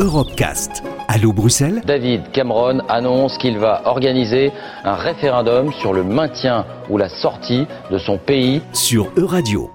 Europecast. Allô Bruxelles David Cameron annonce qu'il va organiser un référendum sur le maintien ou la sortie de son pays sur Euradio.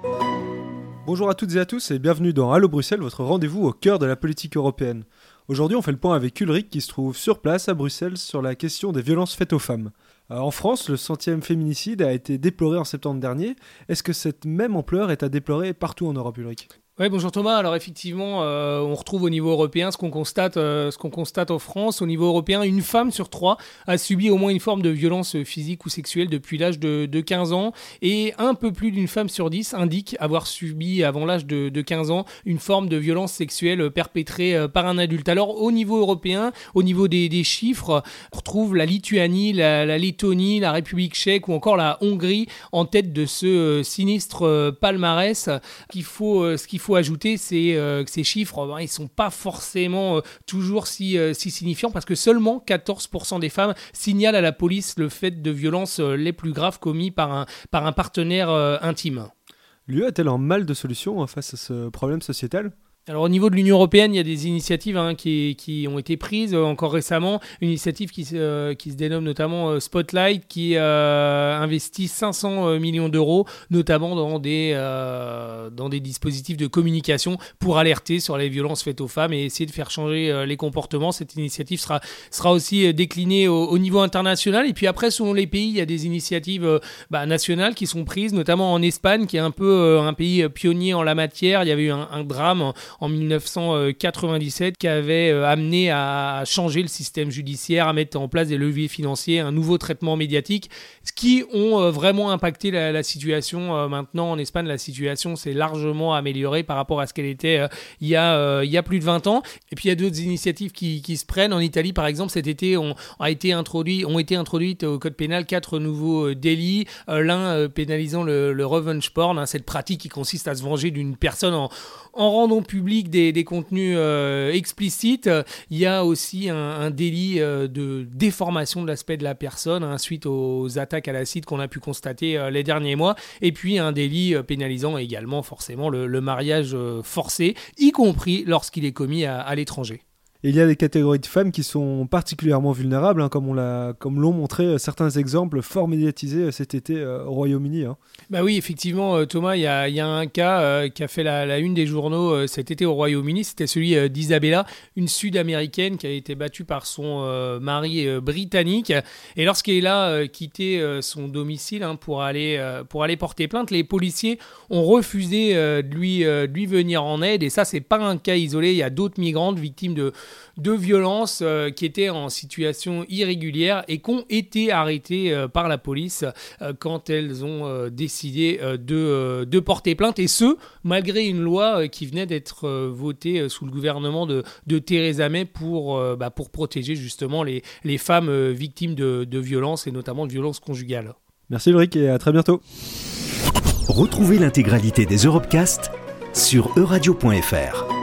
Bonjour à toutes et à tous et bienvenue dans Allo Bruxelles, votre rendez-vous au cœur de la politique européenne. Aujourd'hui, on fait le point avec Ulrich qui se trouve sur place à Bruxelles sur la question des violences faites aux femmes. Euh, en France, le centième féminicide a été déploré en septembre dernier. Est-ce que cette même ampleur est à déplorer partout en Europe, Ulrich? Oui, bonjour Thomas. Alors effectivement, euh, on retrouve au niveau européen ce qu'on constate, euh, ce qu'on constate en France. Au niveau européen, une femme sur trois a subi au moins une forme de violence physique ou sexuelle depuis l'âge de, 15 ans, et un peu plus d'une femme sur dix indique avoir subi avant l'âge de, 15 ans une forme de violence sexuelle perpétrée euh, par un adulte. Alors au niveau européen, au niveau des, chiffres, on retrouve la Lituanie, la, Lettonie, la République tchèque ou encore la Hongrie en tête de ce sinistre palmarès. Qu'il faut, ce qu'il faut ajouter, c'est euh, que ces chiffres, ben, ils sont pas forcément euh, toujours si, euh, si signifiants parce que seulement 14% des femmes signalent à la police le fait de violences les plus graves commis par un, par un partenaire intime. L'UE a-t-elle un mal de solution hein, face à ce problème sociétal? Alors au niveau de l'Union européenne, il y a des initiatives hein, qui, ont été prises euh, encore récemment. Une initiative qui, euh, se dénomme notamment euh, Spotlight, qui investit 500 millions d'euros, notamment dans des, dispositifs de communication pour alerter sur les violences faites aux femmes et essayer de faire changer les comportements. Cette initiative sera, sera aussi déclinée au, niveau international. Et puis après, selon les pays, il y a des initiatives bah, nationales qui sont prises, notamment en Espagne, qui est un peu un pays pionnier en la matière. Il y avait eu un, drame 1997 qui avait euh, amené à changer le système judiciaire, à mettre en place des leviers financiers, un nouveau traitement médiatique, ce qui ont euh, vraiment impacté la, situation. Euh, maintenant, en Espagne, la situation s'est largement améliorée par rapport à ce qu'elle était il, y a, il y a plus de 20 ans. Et puis, il y a d'autres initiatives qui, se prennent. En Italie, par exemple, cet été, on, a été introduit, ont été introduites au code pénal quatre nouveaux délits. L'un pénalisant le, revenge porn, hein, cette pratique qui consiste à se venger d'une personne en, en rendant public des, contenus euh, explicites, il y a aussi un, délit euh, de déformation de l'aspect de la personne hein, suite aux attaques à l'acide qu'on a pu constater euh, les derniers mois, et puis un délit pénalisant également forcément le, mariage forcé, y compris lorsqu'il est commis à l'étranger il y a des catégories de femmes qui sont particulièrement vulnérables, hein, comme, on comme l'ont montré euh, certains exemples fort médiatisés euh, cet été euh, au Royaume-Uni. Hein. Bah oui, effectivement, Thomas, il y a, un cas qui a fait la, une des journaux cet été au Royaume-Uni. C'était celui d'Isabella, une Sud-américaine qui a été battue par son mari britannique. Et lorsqu'elle a quitté son domicile hein, pour, aller, pour aller porter plainte, les policiers ont refusé de, lui, lui venir en aide. Et ça, c'est pas un cas isolé. Il y a d'autres migrantes victimes de de violences euh, qui étaient en situation irrégulière et qui ont été arrêtées euh, par la police euh, quand elles ont décidé de, porter plainte. Et ce, malgré une loi qui venait d'être votée sous le gouvernement de, de Theresa May pour, bah, pour protéger justement les, les femmes victimes de, de violences et notamment de violences conjugales. Merci Ulrich et à très bientôt. Retrouvez l'intégralité des Europecast sur euradio.fr.